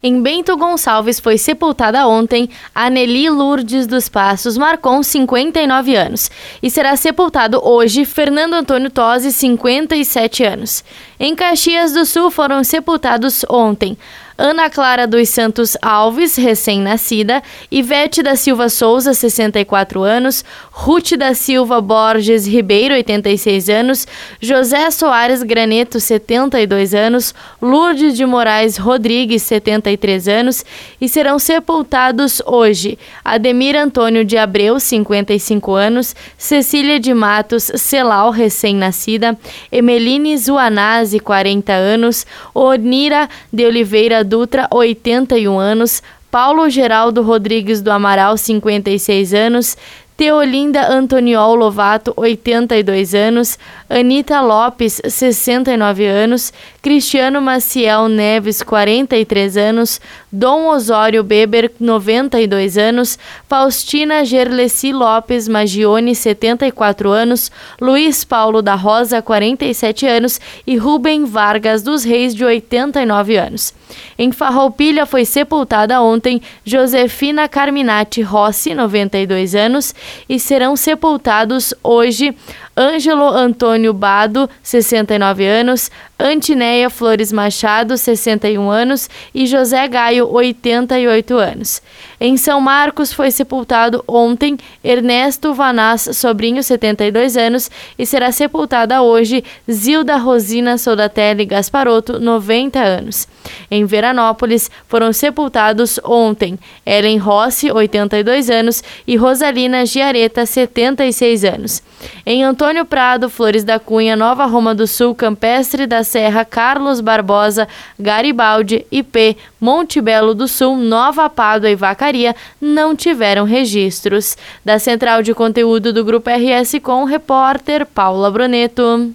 Em Bento Gonçalves foi sepultada ontem a Nelly Lourdes dos Passos Marcon, 59 anos, e será sepultado hoje Fernando Antônio Tosi, 57 anos. Em Caxias do Sul foram sepultados ontem Ana Clara dos Santos Alves, recém-nascida, Ivete da Silva Souza, 64 anos, Ruth da Silva Borges Ribeiro, 86 anos, José Soares Graneto, 72 anos, Lourdes de Moraes Rodrigues, 73 anos, e serão sepultados hoje Ademir Antônio de Abreu, 55 anos, Cecília de Matos Celal, recém-nascida, Emeline Zuanazzi, 40 anos, Onira de Oliveira Dutra, 81 anos, Paulo Geraldo Rodrigues do Amaral, 56 anos, Teolinda Antoniol Lovato, 82 anos, Anita Lopes, 69 anos, Cristiano Maciel Neves, 43 anos, Dom Osório Beber, 92 anos, Faustina Gerleci Lopes Magione, 74 anos, Luiz Paulo da Rosa, 47 anos. E Rubem Vargas dos Reis, de 89 anos. Em Farroupilha foi sepultada ontem Josefina Carminati Rossi, 92 anos, e serão sepultados hoje Ângelo Antônio Bado, 69 anos, Antineia Flores Machado, 61 anos e José Gaio, 88 anos. Em São Marcos foi sepultado ontem Ernesto Vanás Sobrinho, 72 anos, e será sepultada hoje Zilda Rosina Soldatelli Gasparotto, 90 anos. Em Veranópolis foram sepultados ontem Ellen Rossi, 82 anos, e Rosalina Giareta, 76 anos. Em Antônio Prado, Flores da Cunha, Nova Roma do Sul, Campestre da Serra, Carlos Barbosa, Garibaldi, IP, Monte Belo do Sul, Nova Pádua e Vacaria não tiveram registros. Da central de conteúdo do Grupo RS com o repórter Paula Broneto.